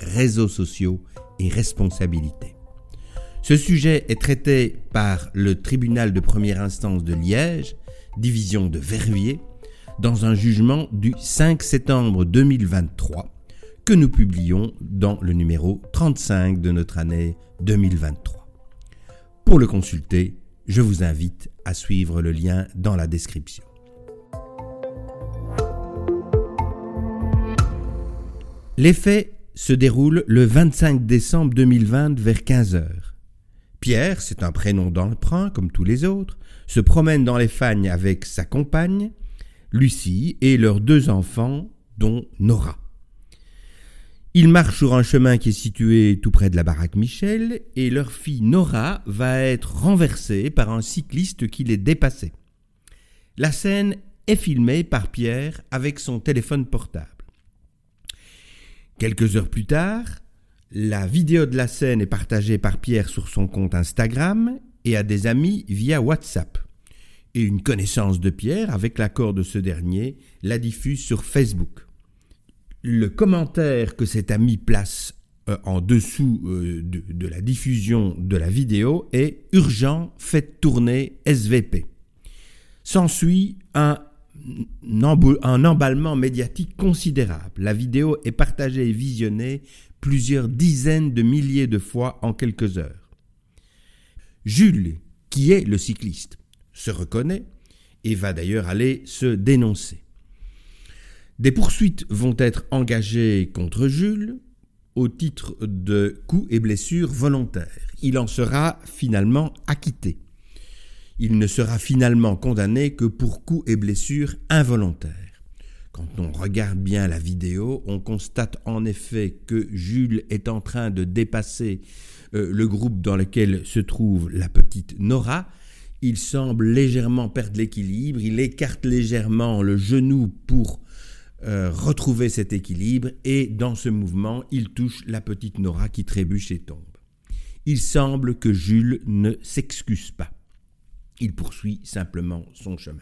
réseaux sociaux et responsabilité. Ce sujet est traité par le tribunal de première instance de Liège, division de Verviers, dans un jugement du 5 septembre 2023 que nous publions dans le numéro 35 de notre année 2023. Pour le consulter, je vous invite à suivre le lien dans la description. Les faits se déroulent le 25 décembre 2020 vers 15h. Pierre, c'est un prénom d'emprunt comme tous les autres, se promène dans les fagnes avec sa compagne, Lucie, et leurs deux enfants, dont Nora. Ils marchent sur un chemin qui est situé tout près de la baraque Michel et leur fille Nora va être renversée par un cycliste qui les dépassait. La scène est filmée par Pierre avec son téléphone portable. Quelques heures plus tard, la vidéo de la scène est partagée par Pierre sur son compte Instagram et à des amis via WhatsApp. Et une connaissance de Pierre, avec l'accord de ce dernier, la diffuse sur Facebook le commentaire que cet ami place euh, en dessous euh, de, la diffusion de la vidéo est urgent, faites tourner SVP. S'ensuit un, un emballement médiatique considérable. La vidéo est partagée et visionnée plusieurs dizaines de milliers de fois en quelques heures. Jules, qui est le cycliste, se reconnaît et va d'ailleurs aller se dénoncer. Des poursuites vont être engagées contre Jules au titre de coups et blessures volontaires. Il en sera finalement acquitté. Il ne sera finalement condamné que pour coups et blessures involontaires. Quand on regarde bien la vidéo, on constate en effet que Jules est en train de dépasser euh, le groupe dans lequel se trouve la petite Nora. Il semble légèrement perdre l'équilibre, il écarte légèrement le genou pour euh, retrouver cet équilibre et dans ce mouvement, il touche la petite Nora qui trébuche et tombe. Il semble que Jules ne s'excuse pas. Il poursuit simplement son chemin.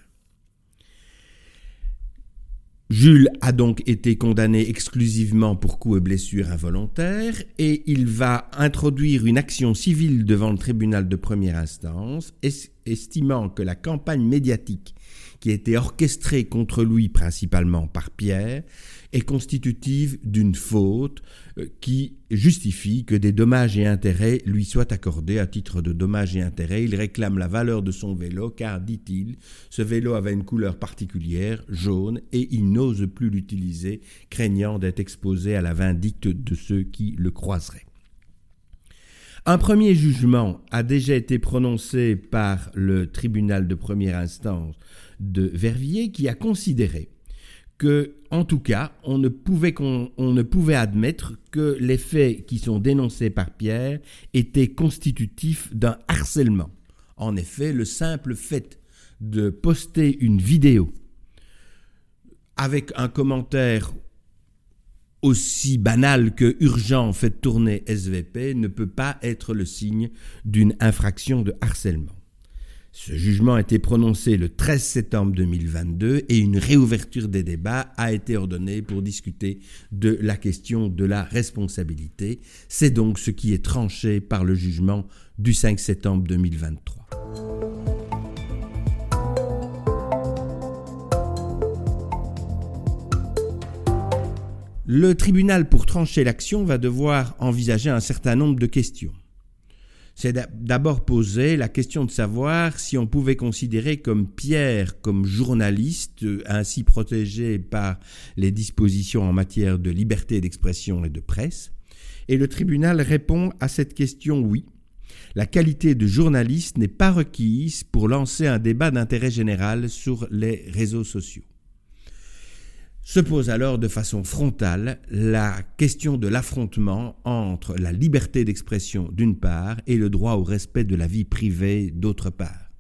Jules a donc été condamné exclusivement pour coups et blessures involontaires et il va introduire une action civile devant le tribunal de première instance, estimant que la campagne médiatique qui a été orchestrée contre lui principalement par Pierre, est constitutive d'une faute euh, qui justifie que des dommages et intérêts lui soient accordés à titre de dommages et intérêts. Il réclame la valeur de son vélo car, dit-il, ce vélo avait une couleur particulière, jaune, et il n'ose plus l'utiliser, craignant d'être exposé à la vindicte de ceux qui le croiseraient. Un premier jugement a déjà été prononcé par le tribunal de première instance de Verviers qui a considéré que, en tout cas, on ne, pouvait on ne pouvait admettre que les faits qui sont dénoncés par Pierre étaient constitutifs d'un harcèlement. En effet, le simple fait de poster une vidéo avec un commentaire aussi banal que urgent fait tourner SVP ne peut pas être le signe d'une infraction de harcèlement. Ce jugement a été prononcé le 13 septembre 2022 et une réouverture des débats a été ordonnée pour discuter de la question de la responsabilité. C'est donc ce qui est tranché par le jugement du 5 septembre 2023. Le tribunal, pour trancher l'action, va devoir envisager un certain nombre de questions. C'est d'abord poser la question de savoir si on pouvait considérer comme Pierre comme journaliste, ainsi protégé par les dispositions en matière de liberté d'expression et de presse. Et le tribunal répond à cette question oui. La qualité de journaliste n'est pas requise pour lancer un débat d'intérêt général sur les réseaux sociaux. Se pose alors de façon frontale la question de l'affrontement entre la liberté d'expression d'une part et le droit au respect de la vie privée d'autre part.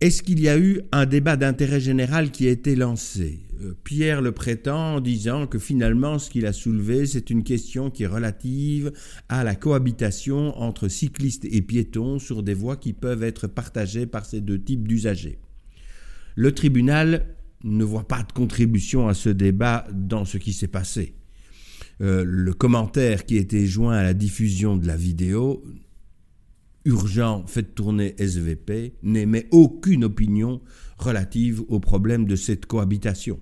Est-ce qu'il y a eu un débat d'intérêt général qui a été lancé? Euh, Pierre le prétend en disant que finalement ce qu'il a soulevé, c'est une question qui est relative à la cohabitation entre cyclistes et piétons sur des voies qui peuvent être partagées par ces deux types d'usagers. Le tribunal ne voit pas de contribution à ce débat dans ce qui s'est passé. Euh, le commentaire qui était joint à la diffusion de la vidéo urgent, faites tourner SVP, n'émet aucune opinion relative au problème de cette cohabitation.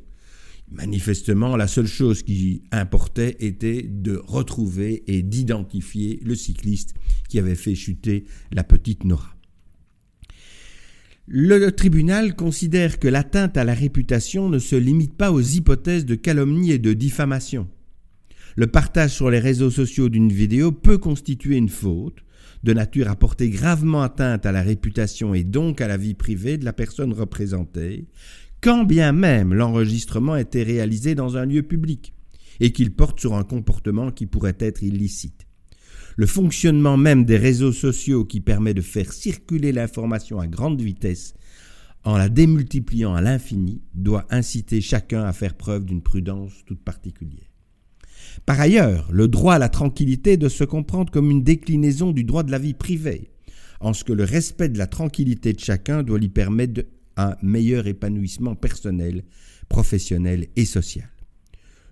Manifestement, la seule chose qui importait était de retrouver et d'identifier le cycliste qui avait fait chuter la petite Nora. Le tribunal considère que l'atteinte à la réputation ne se limite pas aux hypothèses de calomnie et de diffamation. Le partage sur les réseaux sociaux d'une vidéo peut constituer une faute, de nature à porter gravement atteinte à la réputation et donc à la vie privée de la personne représentée, quand bien même l'enregistrement était réalisé dans un lieu public et qu'il porte sur un comportement qui pourrait être illicite. Le fonctionnement même des réseaux sociaux qui permet de faire circuler l'information à grande vitesse en la démultipliant à l'infini doit inciter chacun à faire preuve d'une prudence toute particulière. Par ailleurs, le droit à la tranquillité doit se comprendre comme une déclinaison du droit de la vie privée, en ce que le respect de la tranquillité de chacun doit lui permettre un meilleur épanouissement personnel, professionnel et social.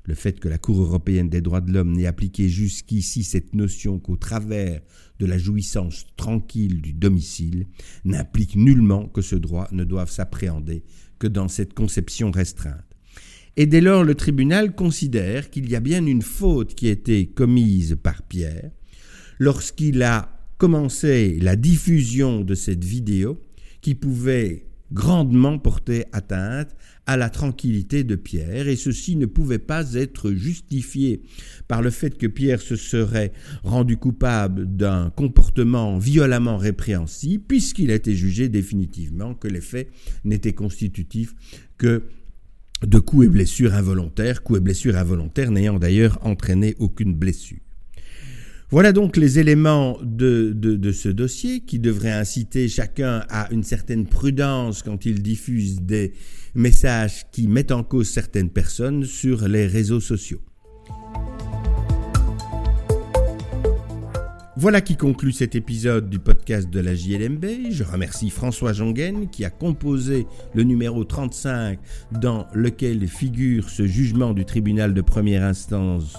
Le fait que la Cour européenne des droits de l'homme n'ait appliqué jusqu'ici cette notion qu'au travers de la jouissance tranquille du domicile n'implique nullement que ce droit ne doive s'appréhender que dans cette conception restreinte. Et dès lors, le tribunal considère qu'il y a bien une faute qui a été commise par Pierre lorsqu'il a commencé la diffusion de cette vidéo qui pouvait grandement porter atteinte à la tranquillité de Pierre, et ceci ne pouvait pas être justifié par le fait que Pierre se serait rendu coupable d'un comportement violemment répréhensible, puisqu'il a été jugé définitivement que les faits n'étaient constitutifs que de coups et blessures involontaires, coups et blessures involontaires n'ayant d'ailleurs entraîné aucune blessure. Voilà donc les éléments de, ce dossier qui devraient inciter chacun à une certaine prudence quand il diffuse des messages qui mettent en cause certaines personnes sur les réseaux sociaux. Voilà qui conclut cet épisode du podcast de la JLMB. Je remercie François Jongen qui a composé le numéro 35 dans lequel figure ce jugement du tribunal de première instance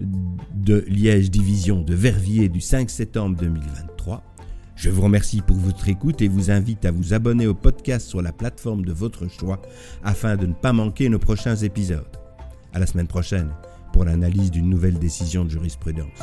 de Liège Division de Verviers du 5 septembre 2023. Je vous remercie pour votre écoute et vous invite à vous abonner au podcast sur la plateforme de votre choix afin de ne pas manquer nos prochains épisodes. À la semaine prochaine pour l'analyse d'une nouvelle décision de jurisprudence.